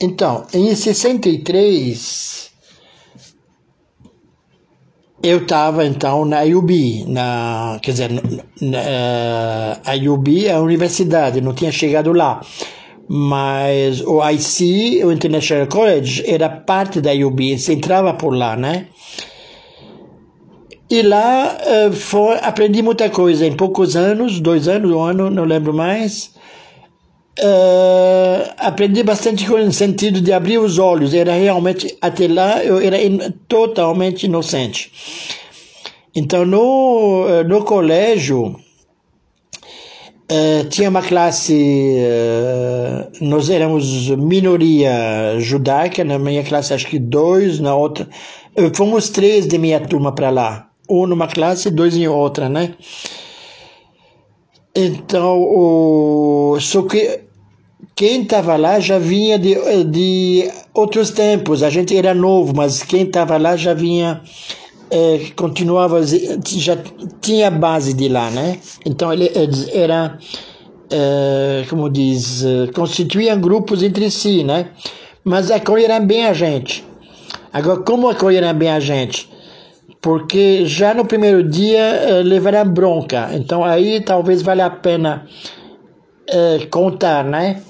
Então, em 63, eu estava então na IUB, na, quer dizer, na, a IUB é a universidade, não tinha chegado lá. Mas o IC, o International College, era parte da IUB, você entrava por lá, né? E lá uh, foi, aprendi muita coisa em poucos anos, dois anos, um ano, não lembro mais. Uh, aprendi bastante coisa no sentido de abrir os olhos. Era realmente, até lá, eu era in, totalmente inocente. Então, no, eh, no colégio, uh, tinha uma classe, uh, nós éramos minoria judaica, na minha classe acho que dois, na outra, fomos três de minha turma para lá. Um numa classe, dois em outra, né? Então, o, só que quem estava lá já vinha de, de outros tempos. A gente era novo, mas quem estava lá já vinha, é, continuava, já tinha base de lá, né? Então ele era, é, como diz, constituíam grupos entre si, né? Mas acolheram bem a gente. Agora, como acolheram bem a gente? Porque já no primeiro dia é, levaram bronca. Então aí talvez valha a pena é, contar, né?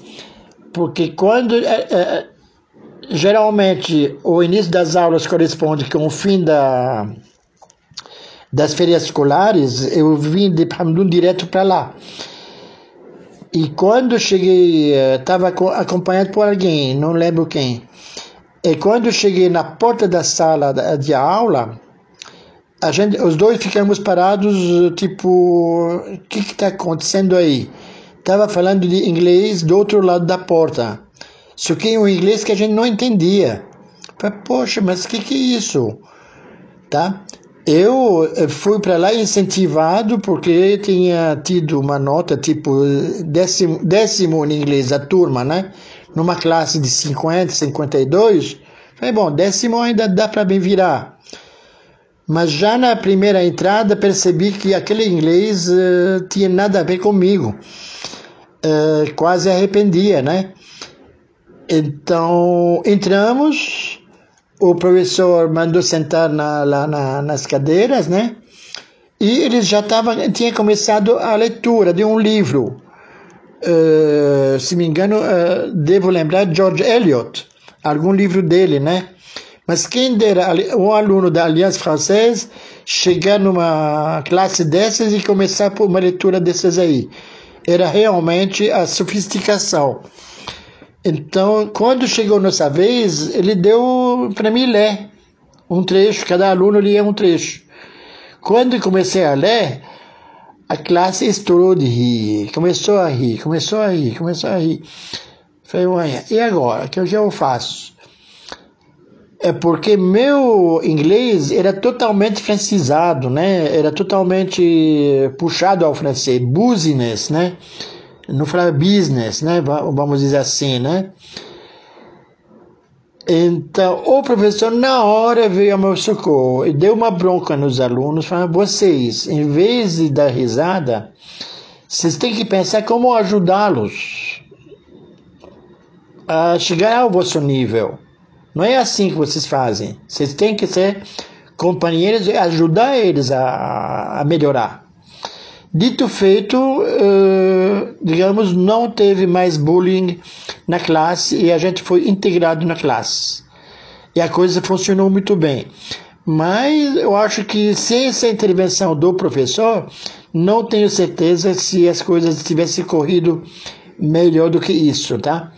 Porque quando é, geralmente o início das aulas corresponde com o fim da, das férias escolares, eu vim de Hamdun direto para lá. E quando cheguei, estava acompanhado por alguém, não lembro quem. E quando cheguei na porta da sala de aula, a gente, os dois ficamos parados, tipo, o que está acontecendo aí? Estava falando de inglês do outro lado da porta. Só que um inglês que a gente não entendia. Falei, poxa, mas o que, que é isso? Tá? Eu eh, fui para lá incentivado porque tinha tido uma nota tipo décimo, décimo em inglês da turma, né? Numa classe de 50, 52. Falei, bom, décimo ainda dá para bem virar. Mas já na primeira entrada percebi que aquele inglês uh, tinha nada a ver comigo uh, quase arrependia, né? Então entramos, o professor mandou sentar na, lá na, nas cadeiras, né? E eles já estavam, tinha começado a leitura de um livro, uh, se me engano, devo lembrar George Eliot, algum livro dele, né? Mas quem dera um aluno da Aliança Francesa chegar numa classe dessas e começar por uma leitura dessas aí era realmente a sofisticação. Então, quando chegou nossa vez, ele deu para mim ler um trecho, cada aluno lia um trecho. Quando comecei a ler, a classe estourou de rir, começou a rir, começou a rir, começou a rir. Falei, e agora? O que eu faço? É porque meu inglês era totalmente francesado, né? Era totalmente puxado ao francês, business, né? Falava business, né? Vamos dizer assim, né? Então, o professor, na hora, veio ao meu socorro e deu uma bronca nos alunos, falando: vocês, em vez de dar risada, vocês têm que pensar como ajudá-los a chegar ao vosso nível. Não é assim que vocês fazem. Vocês têm que ser companheiros e ajudar eles a, a melhorar. Dito feito, uh, digamos, não teve mais bullying na classe e a gente foi integrado na classe. E a coisa funcionou muito bem. Mas eu acho que sem essa intervenção do professor, não tenho certeza se as coisas tivessem corrido melhor do que isso, tá?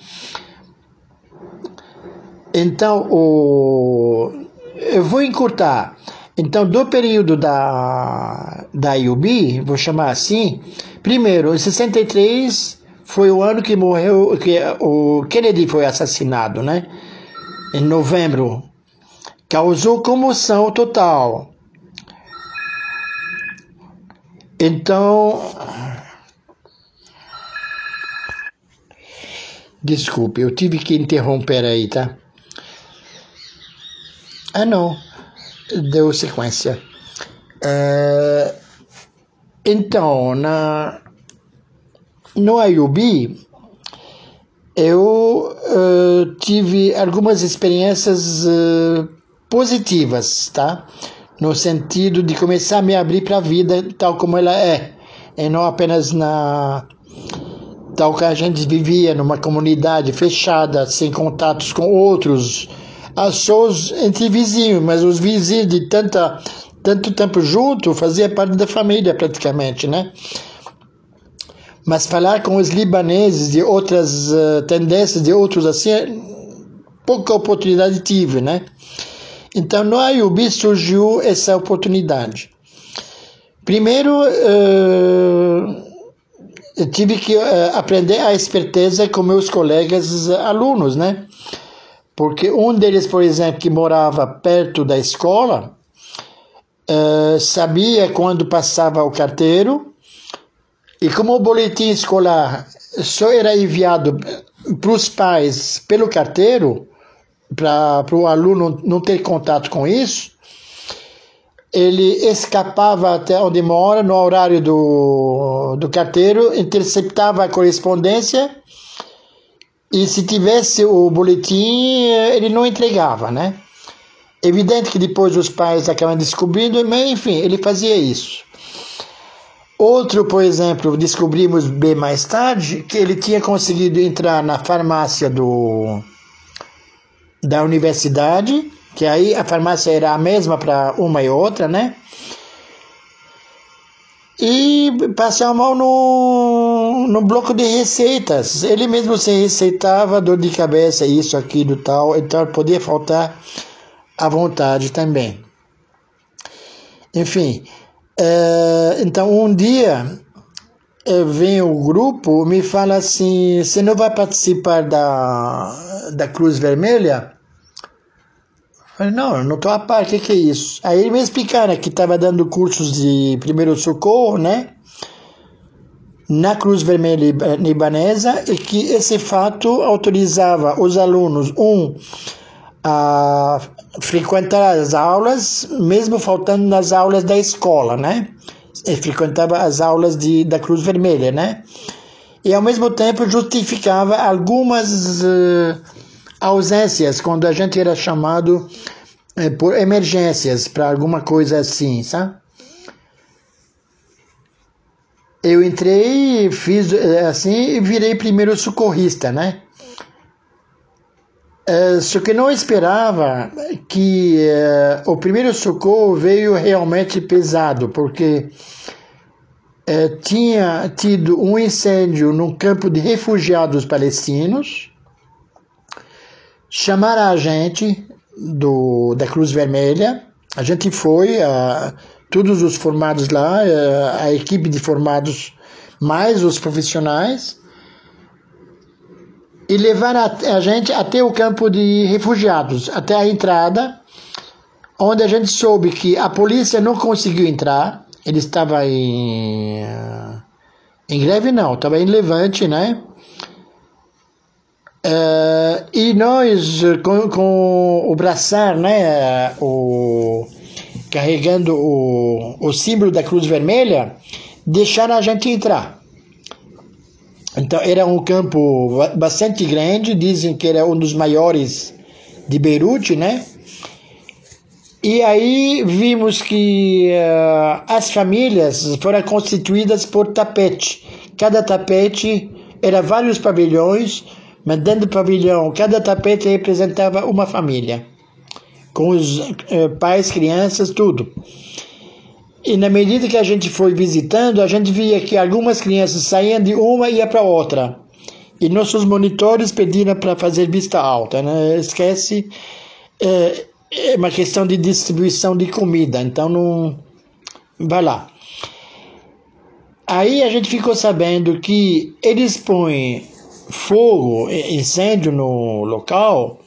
Então, o, eu vou encurtar. Então, do período da, da IUB, vou chamar assim, primeiro, em 63 foi o ano que morreu, que o Kennedy foi assassinado, né? Em novembro. Causou comoção total. Então, desculpe, eu tive que interromper aí, tá? Ah, não. Deu sequência. É, então, na, no IUB, eu uh, tive algumas experiências uh, positivas, tá? No sentido de começar a me abrir para a vida tal como ela é, e não apenas na tal que a gente vivia numa comunidade fechada, sem contatos com outros, só entre vizinhos, mas os vizinhos de tanta tanto tempo junto fazia parte da família praticamente, né? Mas falar com os libaneses de outras uh, tendências, de outros assim, pouca oportunidade tive, né? Então no Ayubi surgiu essa oportunidade. Primeiro, uh, eu tive que uh, aprender a esperteza com meus colegas alunos, né? Porque um deles, por exemplo, que morava perto da escola, sabia quando passava o carteiro e como o boletim escolar só era enviado para os pais pelo carteiro, para o aluno não ter contato com isso, ele escapava até onde mora no horário do, do carteiro, interceptava a correspondência e se tivesse o boletim, ele não entregava, né? Evidente que depois os pais acabam descobrindo, mas enfim, ele fazia isso. Outro, por exemplo, descobrimos bem mais tarde que ele tinha conseguido entrar na farmácia do, da universidade, que aí a farmácia era a mesma para uma e outra, né? E passar a mão no, no bloco de receitas. Ele mesmo se receitava dor de cabeça, isso, aquilo, tal. Então podia faltar à vontade também. Enfim, é, então, um dia é, vem o grupo me fala assim: você não vai participar da, da Cruz Vermelha? Falei, não, eu não estou a par, o que, que é isso? Aí ele me explicaram que estava dando cursos de primeiro socorro, né? Na Cruz Vermelha Libanesa e que esse fato autorizava os alunos, um, a frequentar as aulas, mesmo faltando nas aulas da escola, né? Ele frequentava as aulas de, da Cruz Vermelha, né? E ao mesmo tempo justificava algumas uh, ausências quando a gente era chamado uh, por emergências para alguma coisa assim, sabe? Eu entrei, fiz uh, assim e virei primeiro socorrista, né? Uh, só que não esperava que uh, o primeiro socorro veio realmente pesado, porque uh, tinha tido um incêndio no campo de refugiados palestinos, chamaram a gente do, da Cruz Vermelha, a gente foi, todos os formados lá, a equipe de formados mais os profissionais, e levar a, a gente até o campo de refugiados, até a entrada, onde a gente soube que a polícia não conseguiu entrar, ele estava em, em greve, não, estava em levante, né? Uh, e nós, com, com, o braçar, né, o, carregando o, o símbolo da Cruz Vermelha, deixaram a gente entrar. Então era um campo bastante grande, dizem que era um dos maiores de Beirute, né? E aí vimos que uh, as famílias foram constituídas por tapete. Cada tapete era vários pavilhões, mas dentro do pavilhão, cada tapete representava uma família, com os uh, pais, crianças, tudo. E na medida que a gente foi visitando, a gente via que algumas crianças saíam de uma e ia para outra. E nossos monitores pediram para fazer vista alta. Né? Esquece, é, é uma questão de distribuição de comida, então não. Vai lá. Aí a gente ficou sabendo que eles põem fogo, incêndio no local,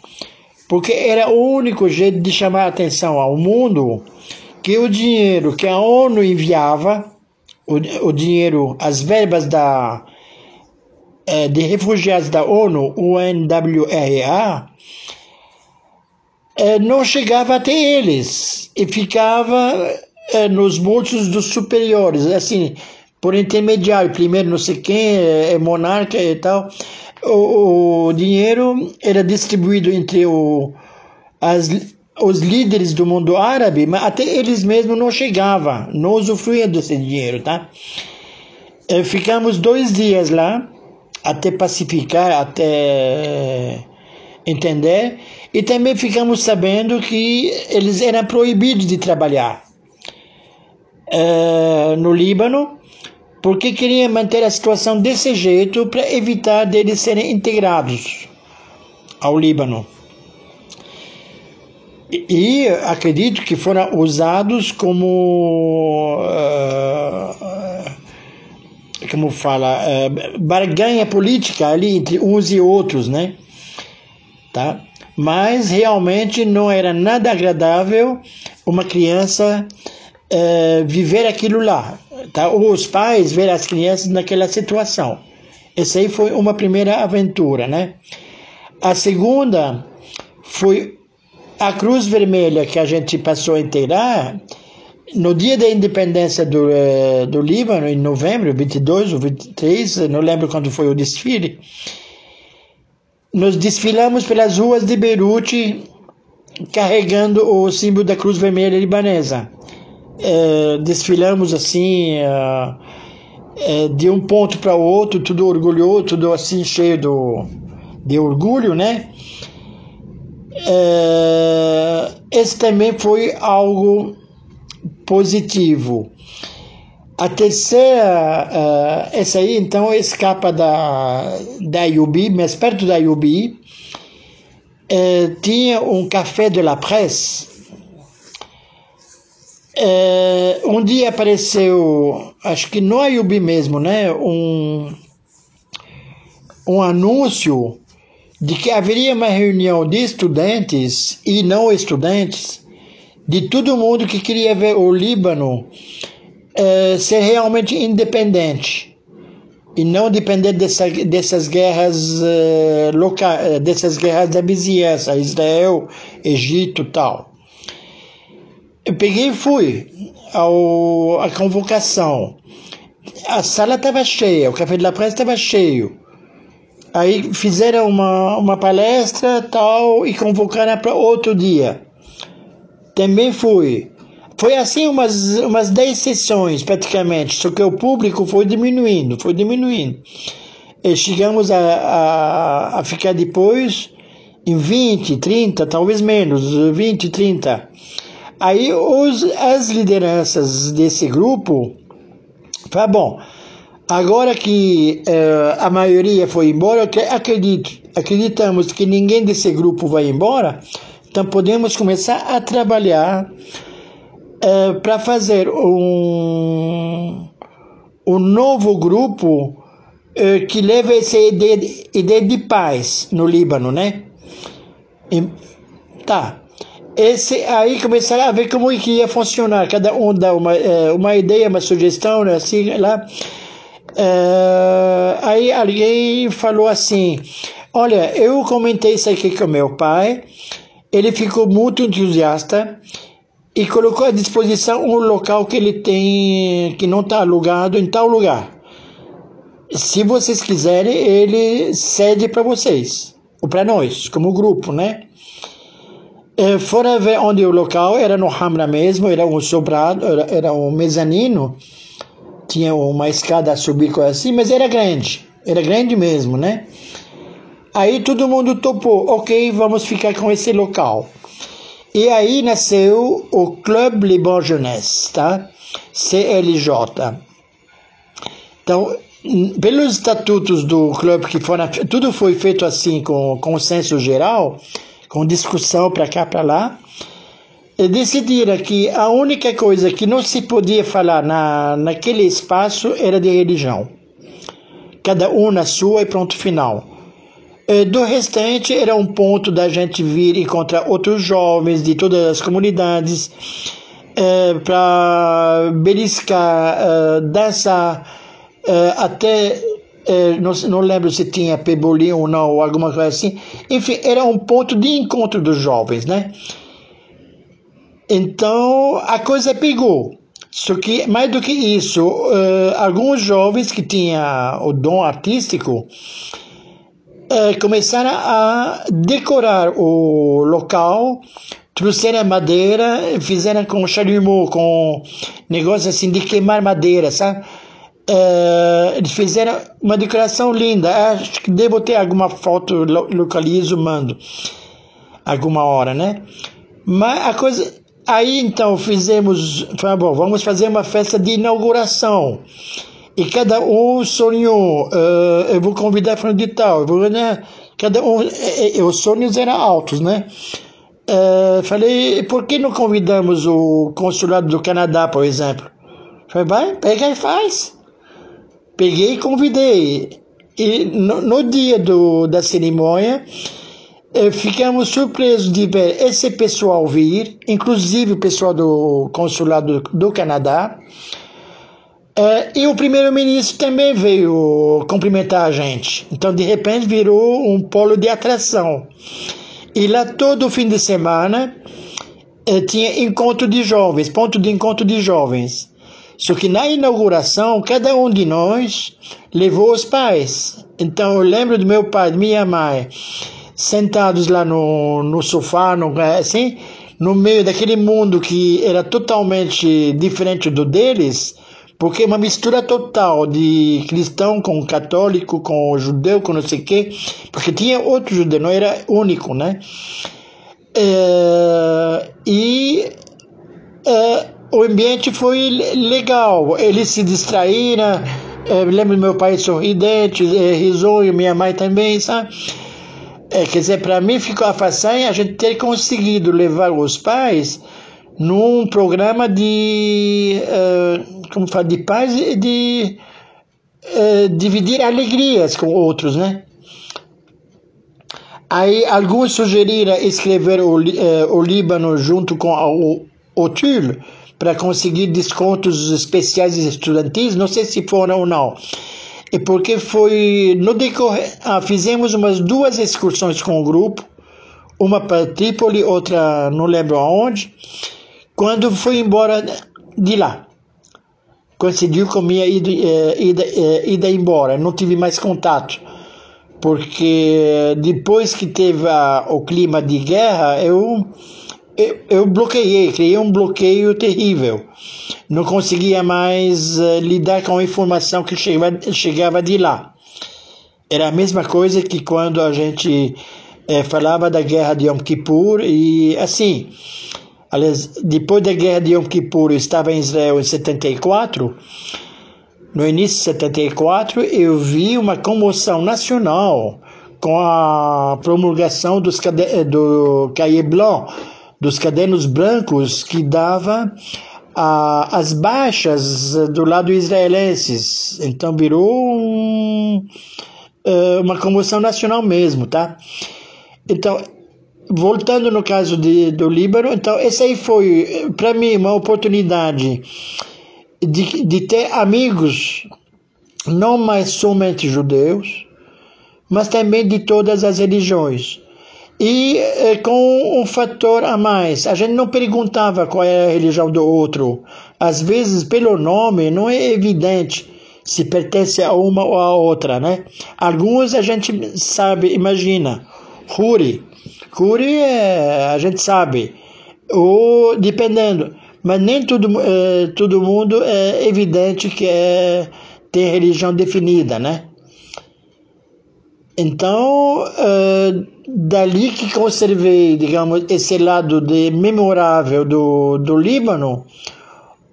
porque era o único jeito de chamar a atenção ao mundo que o dinheiro que a ONU enviava, o, o dinheiro, as verbas da, é, de refugiados da ONU, UNWRA, é, não chegava até eles e ficava é, nos bolsos dos superiores, assim, por intermediário, primeiro não sei quem, é, é monarca e tal. o, o dinheiro era distribuído entre o, as, os líderes do mundo árabe, mas até eles mesmos não chegavam, não usufruíam desse dinheiro, tá? Eh, ficamos dois dias lá, até pacificar, até entender, e também ficamos sabendo que eles eram proibidos de trabalhar uh, no Líbano, porque queriam manter a situação desse jeito para evitar deles serem integrados ao Líbano. E, e acredito que foram usados como uh, como fala, uh, barganha política ali entre uns e outros, né? Tá? Mas realmente não era nada agradável uma criança uh, viver aquilo lá, tá? Os pais ver as crianças naquela situação. Essa aí foi uma primeira aventura, né? A segunda foi a Cruz Vermelha que a gente passou a inteirar no dia da independência do, uh, do Líbano, em novembro, 22 ou 23, não lembro quando foi o desfile, nós desfilamos pelas ruas de Beirute carregando o símbolo da Cruz Vermelha libanesa. Uh, desfilamos assim, uh, de um ponto para outro, tudo orgulhoso, tudo assim cheio do, de orgulho, né? esse também foi algo positivo. A terceira, uh, essa aí então escapa da, da Yubi, mas perto da Yubi, uh, tinha um café de la presse. Uh, um dia apareceu, acho que no Ayubi mesmo, né, um, um anúncio de que haveria uma reunião de estudantes e não estudantes de todo mundo que queria ver o Líbano é, ser realmente independente e não depender dessa, dessas guerras uh, loca, dessas guerras da vizinhança, Israel, Egito, tal. Eu peguei e fui ao a convocação. A sala estava cheia, o café de la presse estava cheio. Aí fizeram uma, uma palestra tal e convocaram para outro dia. Também fui. Foi assim umas, umas 10 sessões praticamente, só que o público foi diminuindo, foi diminuindo. E chegamos a, a, a ficar depois em 20, 30, talvez menos, 20, 30. Aí os, as lideranças desse grupo falaram, bom, agora que uh, a maioria foi embora, acredito, acreditamos que ninguém desse grupo vai embora, então podemos começar a trabalhar uh, para fazer um, um novo grupo uh, que leve essa ideia de, ideia de paz no Líbano, né? E, tá. Esse, aí começaram a ver como que ia funcionar. Cada um dá uma, uh, uma ideia, uma sugestão, né? assim, lá. aí alguém falou assim, olha, eu comentei isso aqui com meu pai, ele ficou muito entusiasta e colocou à disposição um local que ele tem que não está alugado em tal lugar. Se vocês quiserem, ele cede para vocês, ou para nós, como grupo, né? É, fora ver onde o local era no Hamra mesmo, era um sobrado, era, era um mezanino, tinha uma escada a subir coisa assim, mas era grande, era grande mesmo, né? Aí todo mundo topou, ok, vamos ficar com esse local. E aí nasceu o Club Liban Jeunesse, tá? CLJ. Então, pelos estatutos do clube que foram, tudo foi feito assim com consenso geral, com discussão para cá para lá, e decidiram que a única coisa que não se podia falar na, naquele espaço era de religião. Cada um na sua e pronto final. Eh, do restante, era um ponto da gente vir encontrar outros jovens de todas as comunidades é, para beliscar, é, dançar, é, até. Não, não lembro se tinha pebolim ou não, ou alguma coisa assim. Enfim, era um ponto de encontro dos jovens, né? Então a coisa pegou. Só que, mais do que isso, alguns jovens que tinham o dom artístico é, começaram a decorar o local, trouxeram madeira, fizeram com chalumeau, com negócio assim de queimar madeira, sabe? É, eles fizeram uma decoração linda. Acho que devo ter alguma foto, localizo, mando alguma hora, né? Mas a coisa. Aí então fizemos. Falei, bom, vamos fazer uma festa de inauguração. E cada um sonhou, uh, eu vou convidar fulano de tal, eu vou, né? Cada um, é, é, os sonhos eram altos, né? Uh, falei, por que não convidamos o consulado do Canadá, por exemplo? Falei, vai, pega e faz. Peguei e convidei. E no, no dia do, da cerimônia, uh, ficamos surpresos de ver esse pessoal vir, inclusive o pessoal do consulado do, Canadá, é, e o primeiro-ministro também veio cumprimentar a gente. Então, de repente, virou um polo de atração. E lá todo fim de semana é, tinha encontro de jovens, ponto de encontro de jovens. Só que na inauguração, cada um de nós levou os pais. Então, eu lembro do meu pai, de minha mãe, sentados lá no, no sofá, no, assim, no meio daquele mundo que era totalmente diferente do deles porque é uma mistura total de cristão com católico, com judeu, com não sei o quê, porque tinha outro judeu, não era único, né? É, e é, o ambiente foi legal, eles se distraíram, é, lembro meu pai sorridente, é, risonho, minha mãe também, sabe? É, quer dizer, para mim ficou a façanha a gente ter conseguido levar os pais num programa de, uh, como fala, de paz e de uh, dividir alegrias com outros, né? Aí alguns sugeriram escrever o, uh, o Líbano junto com o, o TUL para conseguir descontos especiais estudantis, não sei se foram ou não. E porque foi no decorrer, ah, fizemos umas duas excursões com o grupo, uma para Trípoli, outra não lembro aonde. Quando fui embora de lá, coincidiu com minha ida, eh, ida, eh, ida embora, não tive mais contato, porque depois que teve a, o clima de guerra, eu, eu, bloqueei, criei um bloqueio terrível. Não conseguia mais uh, lidar com a informação que chegava, chegava de lá. Era a mesma coisa que quando a gente falava da guerra de Yom Kippur e assim Aliás, depois da guerra de Yom Kippur, eu estava em Israel em 74. No início de 74, eu vi uma comoção nacional com a promulgação dos, do Cahiers Blanc, dos cadernos brancos, que dava a, as baixas do lado israelenses. Então virou um, eh, uma comoção nacional mesmo, tá? Então, voltando no caso de, do Líbano, então essa aí foi para mim uma oportunidade de, de ter amigos não mais somente judeus, mas também de todas as religiões. E eh, com um fator a mais, a gente não perguntava qual é a religião do outro. Às vezes, pelo nome, não é evidente se pertence a uma ou a outra, né? Alguns a gente sabe, imagina, Huri, Cure é, a gente sabe, ou dependendo, mas nem todo, é, todo mundo é evidente que é, tem religião definida, né? Então, é, dali que conservei, digamos, esse lado de memorável do, do Líbano,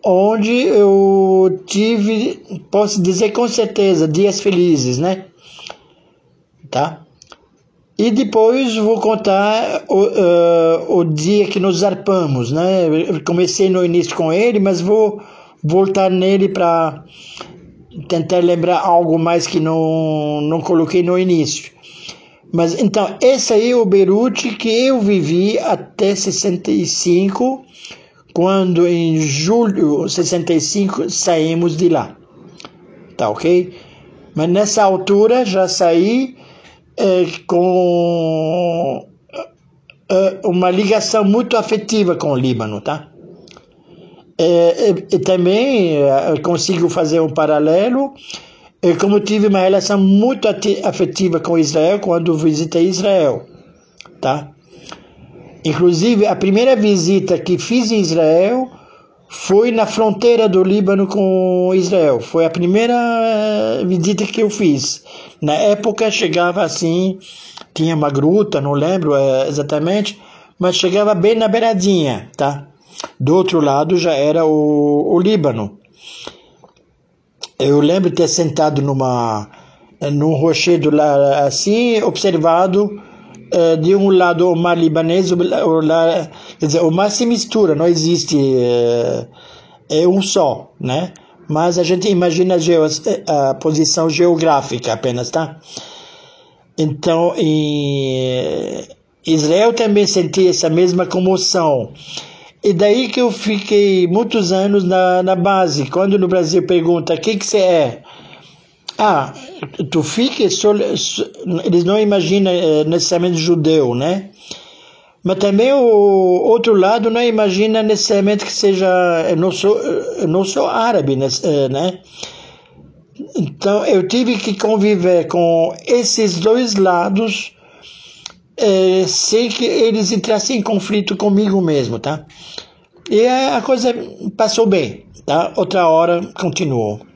onde eu tive, posso dizer com certeza, dias felizes, né? Tá? E depois vou contar o, uh, o dia que nos zarpamos, né? Eu comecei no início com ele, mas vou voltar nele para tentar lembrar algo mais que não, não coloquei no início. Mas então, esse aí é o Beirute que eu vivi até 65, quando em julho de 65 saímos de lá. Tá ok? Mas nessa altura já saí é, com é, uma ligação muito afetiva com o Líbano, tá? É, e, e também é, consigo fazer um paralelo. e como tive uma relação muito afetiva com Israel quando visitei Israel, tá? Inclusive, a primeira visita que fiz em Israel foi na fronteira do Líbano com Israel. Foi a primeira eh, visita que eu fiz. Na época chegava assim, tinha uma gruta, não lembro é, exatamente, mas chegava bem na beiradinha, tá? Do outro lado já era o, o Líbano. Eu lembro de ter sentado numa num rochedo lá assim, observado uh, de um lado o mar libanês, o, o, quer dizer, o mar se mistura, não existe uh, é um só, né? Mas a gente imagina a, a posição geográfica apenas, tá? Então, em Israel também senti essa mesma comoção. E daí que eu fiquei muitos anos na, na base. Quando no Brasil pergunta o que, você é, ah, tu fica, eles não imaginam eh, necessariamente judeu, né? Mas também o outro lado não imagina necessariamente que seja, eu não sou, eu não sou árabe, né? Eh, então eu tive que conviver com esses dois lados é, sem que eles entrassem em conflito comigo mesmo, tá? E a coisa passou bem, tá? Outra hora continuou.